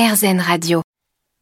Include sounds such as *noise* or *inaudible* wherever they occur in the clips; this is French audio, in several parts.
RZN Radio.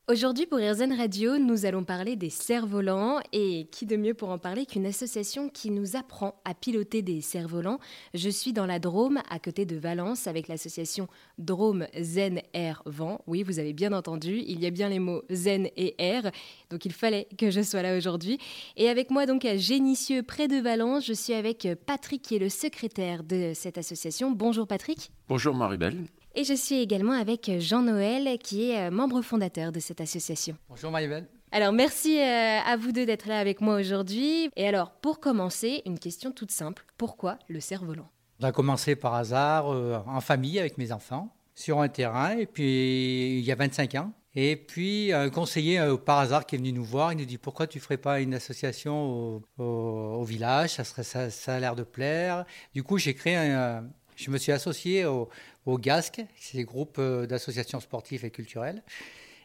Aujourd'hui pour RZN Radio, nous allons parler des cerfs-volants et qui de mieux pour en parler qu'une association qui nous apprend à piloter des cerfs-volants. Je suis dans la Drôme à côté de Valence avec l'association Drôme Zen Air Vent. Oui, vous avez bien entendu, il y a bien les mots zen et air, donc il fallait que je sois là aujourd'hui. Et avec moi donc à Génissieux près de Valence, je suis avec Patrick qui est le secrétaire de cette association. Bonjour Patrick. Bonjour Maribel. Et je suis également avec Jean-Noël, qui est euh, membre fondateur de cette association. Bonjour Maribel. Alors merci euh, à vous deux d'être là avec moi aujourd'hui. Et alors, pour commencer, une question toute simple. Pourquoi le cerf-volant? On a commencé par hasard, euh, en famille, avec mes enfants, sur un terrain, et puis il y a 25 ans. Et puis un conseiller par hasard qui est venu nous voir, il nous dit pourquoi tu ferais pas une association au, village, ça, serait, ça, ça a l'air de plaire. Du coup j'ai créé un, je me suis associé au, au GASC, c'est le groupe euh, d'associations sportives et culturelles.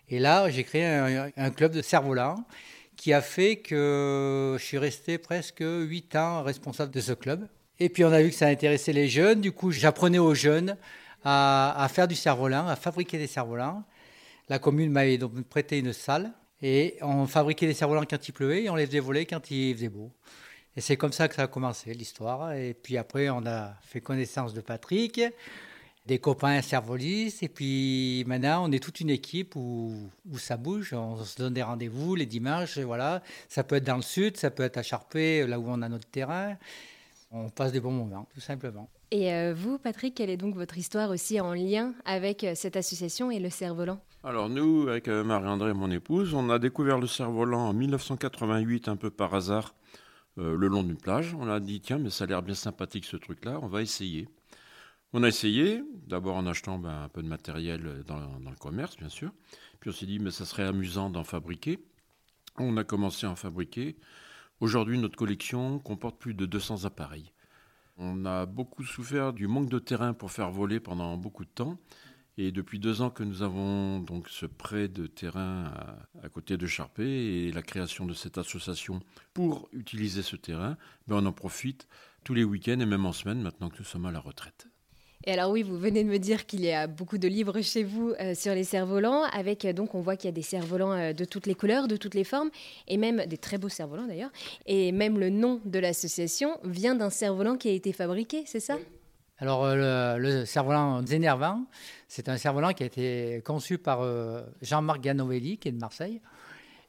Et là, j'ai créé un, club de cerf-volant qui a fait que je suis resté presque 8 ans responsable de ce club. Et puis on a vu que ça intéressait les jeunes, du coup j'apprenais aux jeunes à, faire du cerf-volant, à fabriquer des cerfs-volants. La commune m'avait donc prêté une salle et on fabriquait des cerfs-volants quand il pleuvait et on les faisait voler quand il faisait beau. Et c'est comme ça que ça a commencé l'histoire. Et puis après, on a fait connaissance de Patrick, des copains cervolistes. Et puis maintenant, on est toute une équipe où, où ça bouge. On se donne des rendez-vous les dimanches. Et voilà. Ça peut être dans le sud, ça peut être à Charpé, là où on a notre terrain. On passe des bons moments, tout simplement. Et euh, vous, Patrick, quelle est donc votre histoire aussi en lien avec euh, cette association et le cerf-volant? Alors nous, avec euh, Marie-André, mon épouse, on a découvert le cerf-volant en 1988 un peu par hasard euh, le long d'une plage. On a dit, tiens, mais ça a l'air bien sympathique ce truc-là, on va essayer. On a essayé, d'abord en achetant ben, un peu de matériel dans, le commerce, bien sûr. Puis on s'est dit, mais ça serait amusant d'en fabriquer. On a commencé à en fabriquer. Aujourd'hui, notre collection comporte plus de 200 appareils. On a beaucoup souffert du manque de terrain pour faire voler pendant beaucoup de temps. Et depuis deux ans que nous avons donc ce prêt de terrain à, côté de Charpé et la création de cette association pour utiliser ce terrain, ben on en profite tous les week-ends et même en semaine maintenant que nous sommes à la retraite. Et alors oui, vous venez de me dire qu'il y a beaucoup de livres chez vous euh, sur les cerfs-volants, avec euh, donc on voit qu'il y a des cerfs-volants euh, de toutes les couleurs, de toutes les formes, et même des très beaux cerfs-volants d'ailleurs. Et même le nom de l'association vient d'un cerf-volant qui a été fabriqué, c'est ça? Alors, euh, le, cerf-volant Zénervant, c'est un cerf-volant qui a été conçu par euh, Jean-Marc Ganovelli, qui est de Marseille.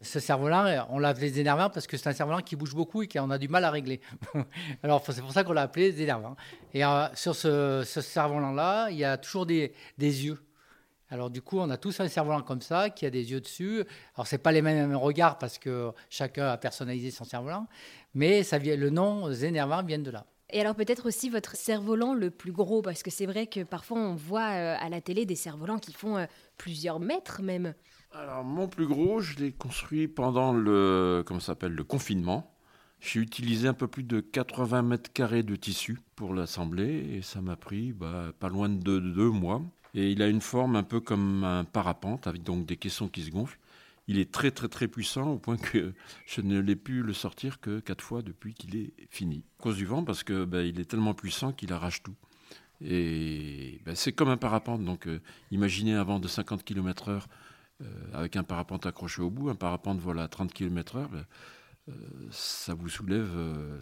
Ce cerf-volant, on l'a appelé Zénervant parce que c'est un cerf-volant qui bouge beaucoup et qu'on a du mal à régler. *laughs* Alors, c'est pour ça qu'on l'a appelé Zénervant. Et euh, sur ce, cerf-volant-là, il y a toujours des, yeux. Alors du coup, on a tous un cerf-volant comme ça, qui a des yeux dessus. Alors c'est pas les mêmes regards parce que chacun a personnalisé son cerf-volant, mais le nom Zénervant vient de là. Et alors peut-être aussi votre cerf-volant le plus gros, parce que c'est vrai que parfois on voit euh, à la télé des cerfs-volants qui font euh, plusieurs mètres même. Alors mon plus gros, je l'ai construit pendant le, comment s'appelle, le confinement. J'ai utilisé un peu plus de 80 mètres carrés de tissu pour l'assembler et ça m'a pris bah, pas loin de deux, deux, mois. Et il a une forme un peu comme un parapente avec donc des caissons qui se gonflent il est très très très puissant au point que je ne l'ai pu le sortir que quatre fois depuis qu'il est fini. À cause du vent, parce que ben, il est tellement puissant qu'il arrache tout. Et ben, c'est comme un parapente. Donc euh, imaginez un vent de 50 km/h euh, avec un parapente accroché au bout, un parapente vole à 30 km/h, ben, euh, ça vous soulève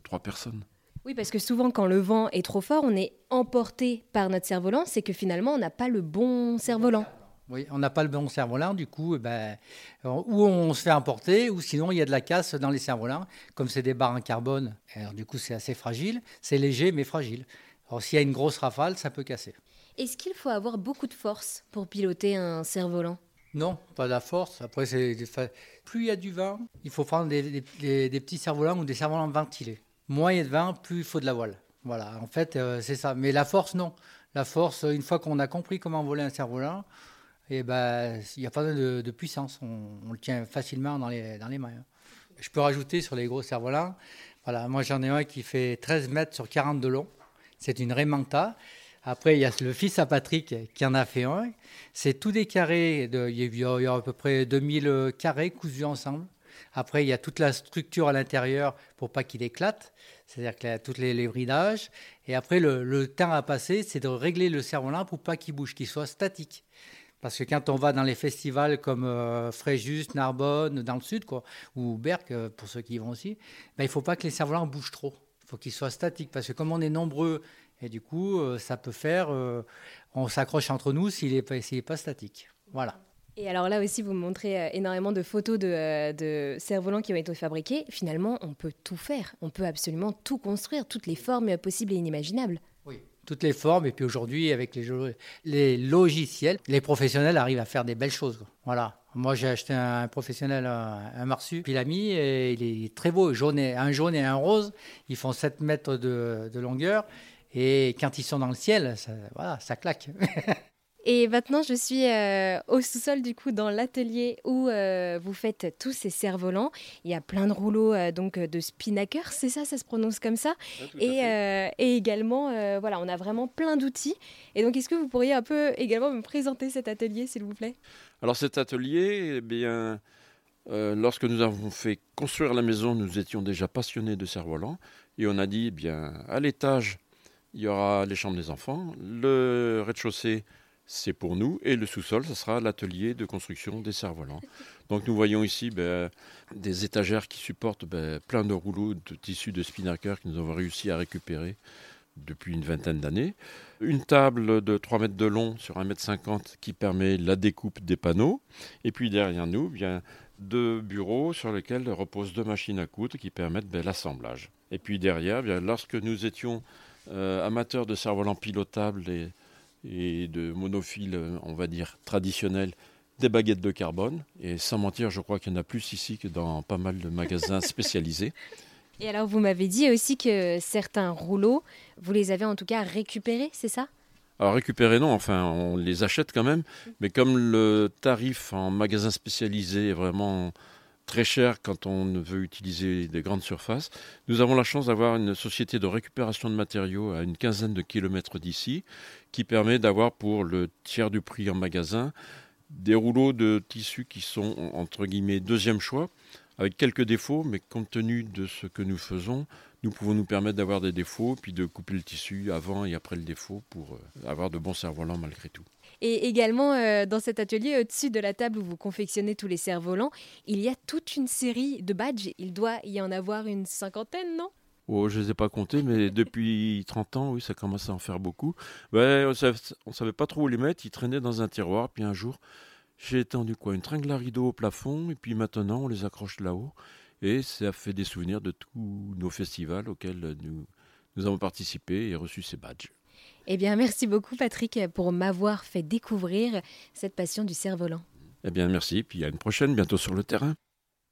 trois personnes. Oui, parce que souvent, quand le vent est trop fort, on est emporté par notre cerf-volant. C'est que finalement, on n'a pas le bon cerf-volant. Oui, on n'a pas le bon cerf-volant, du coup, eh ben, ou on se fait emporter, ou sinon il y a de la casse dans les cerfs-volants. Comme c'est des barres en carbone, alors, du coup c'est assez fragile, c'est léger mais fragile. Alors s'il y a une grosse rafale, ça peut casser. Est-ce qu'il faut avoir beaucoup de force pour piloter un cerf-volant? Non, pas de la force. Après, plus il y a du vent, il faut prendre des, petits cerfs-volants ou des cerfs-volants ventilés. Moins il y a de vent, plus il faut de la voile. Voilà, en fait, euh, c'est ça. Mais la force, non. La force, une fois qu'on a compris comment voler un cerf-volant, et ben, il n'y a pas de, de puissance. On, le tient facilement dans les, dans les mains. Hein. Je peux rajouter sur les gros cerfs-volants. Voilà, moi j'en ai un qui fait 13 mètres sur 40 de long. C'est une Remanta. Après, il y a le fils à Patrick qui en a fait un. C'est tout des carrés. De, il, y a, à peu près 2000 carrés cousus ensemble. Après, il y a toute la structure à l'intérieur pour pas qu'il éclate. C'est-à-dire qu'il y a tous les, les, bridages. Et après, le, le temps à passer, c'est de régler le cerf-volant pour pas qu'il bouge, qu'il soit statique. Parce que quand on va dans les festivals comme euh, Fréjus, Narbonne, dans le sud, ou Berck, euh, pour ceux qui y vont aussi, ben, il ne faut pas que les cerfs-volants bougent trop. Il faut qu'ils soient statiques. Parce que comme on est nombreux, et du coup, euh, ça peut faire. on s'accroche entre nous s'il n'est pas, pas statique. Voilà. Et alors là aussi, vous montrez énormément de photos de, de cerfs-volants qui ont été fabriqués. Finalement, on peut tout faire. On peut absolument tout construire, toutes les formes possibles et inimaginables toutes les formes. Et puis aujourd'hui, avec les, logiciels, les professionnels arrivent à faire des belles choses. Voilà. Moi, j'ai acheté un, professionnel, un, Marsu, puis l'ami, et il est très beau, jaune et, un jaune et un rose. Ils font 7 mètres de, longueur. Et quand ils sont dans le ciel, voilà, ça claque. *laughs* Et maintenant, je suis euh, au sous-sol, du coup, dans l'atelier où euh, vous faites tous ces cerfs-volants. Il y a plein de rouleaux euh, donc de spinnaker, c'est ça, ça se prononce comme ça? et, et, également, voilà, on a vraiment plein d'outils. Et donc, est-ce que vous pourriez un peu également me présenter cet atelier, s'il vous plaît? Alors, cet atelier, eh bien, lorsque nous avons fait construire la maison, nous étions déjà passionnés de cerfs-volants. Et on a dit, eh bien, à l'étage, il y aura les chambres des enfants. Le rez-de-chaussée, c'est pour nous. Et le sous-sol, ce sera l'atelier de construction des cerfs-volants. Donc nous voyons ici ben, des étagères qui supportent ben, plein de rouleaux de tissus de spinnaker que nous avons réussi à récupérer depuis une vingtaine d'années. Une table de 3 mètres de long sur 1 mètre 50 qui permet la découpe des panneaux. Et puis derrière nous, bien, deux bureaux sur lesquels reposent deux machines à coudre qui permettent ben, l'assemblage. Et puis derrière, lorsque nous étions euh, amateurs de cerfs-volants pilotables et et de monophiles, on va dire, traditionnels, des baguettes de carbone. Et sans mentir, je crois qu'il y en a plus ici que dans pas mal de magasins *laughs* spécialisés. Et alors, vous m'avez dit aussi que certains rouleaux, vous les avez en tout cas récupérés, c'est ça? Alors récupérer non, enfin on les achète quand même, mais comme le tarif en magasin spécialisé est vraiment très cher quand on veut utiliser des grandes surfaces. Nous avons la chance d'avoir une société de récupération de matériaux à une quinzaine de kilomètres d'ici qui permet d'avoir pour le tiers du prix en magasin des rouleaux de tissu qui sont entre guillemets deuxième choix avec quelques défauts, mais compte tenu de ce que nous faisons, nous pouvons nous permettre d'avoir des défauts, puis de couper le tissu avant et après le défaut pour euh, avoir de bons cerfs-volants malgré tout. Et également, euh, dans cet atelier, au-dessus de la table où vous confectionnez tous les cerfs-volants, il y a toute une série de badges. Il doit y en avoir une cinquantaine, non? Oh, je ne les ai pas comptés, mais depuis 30 ans, oui, ça commence à en faire beaucoup. on ne savait, pas trop où les mettre, ils traînaient dans un tiroir, puis un jour, j'ai étendu quoi Une tringle à rideau au plafond, et puis maintenant, on les accroche là-haut. Et ça fait des souvenirs de tous nos festivals auxquels nous, nous avons participé et reçu ces badges. Eh bien, merci beaucoup Patrick pour m'avoir fait découvrir cette passion du cerf-volant. Eh bien, merci. Puis à une prochaine, bientôt sur le terrain.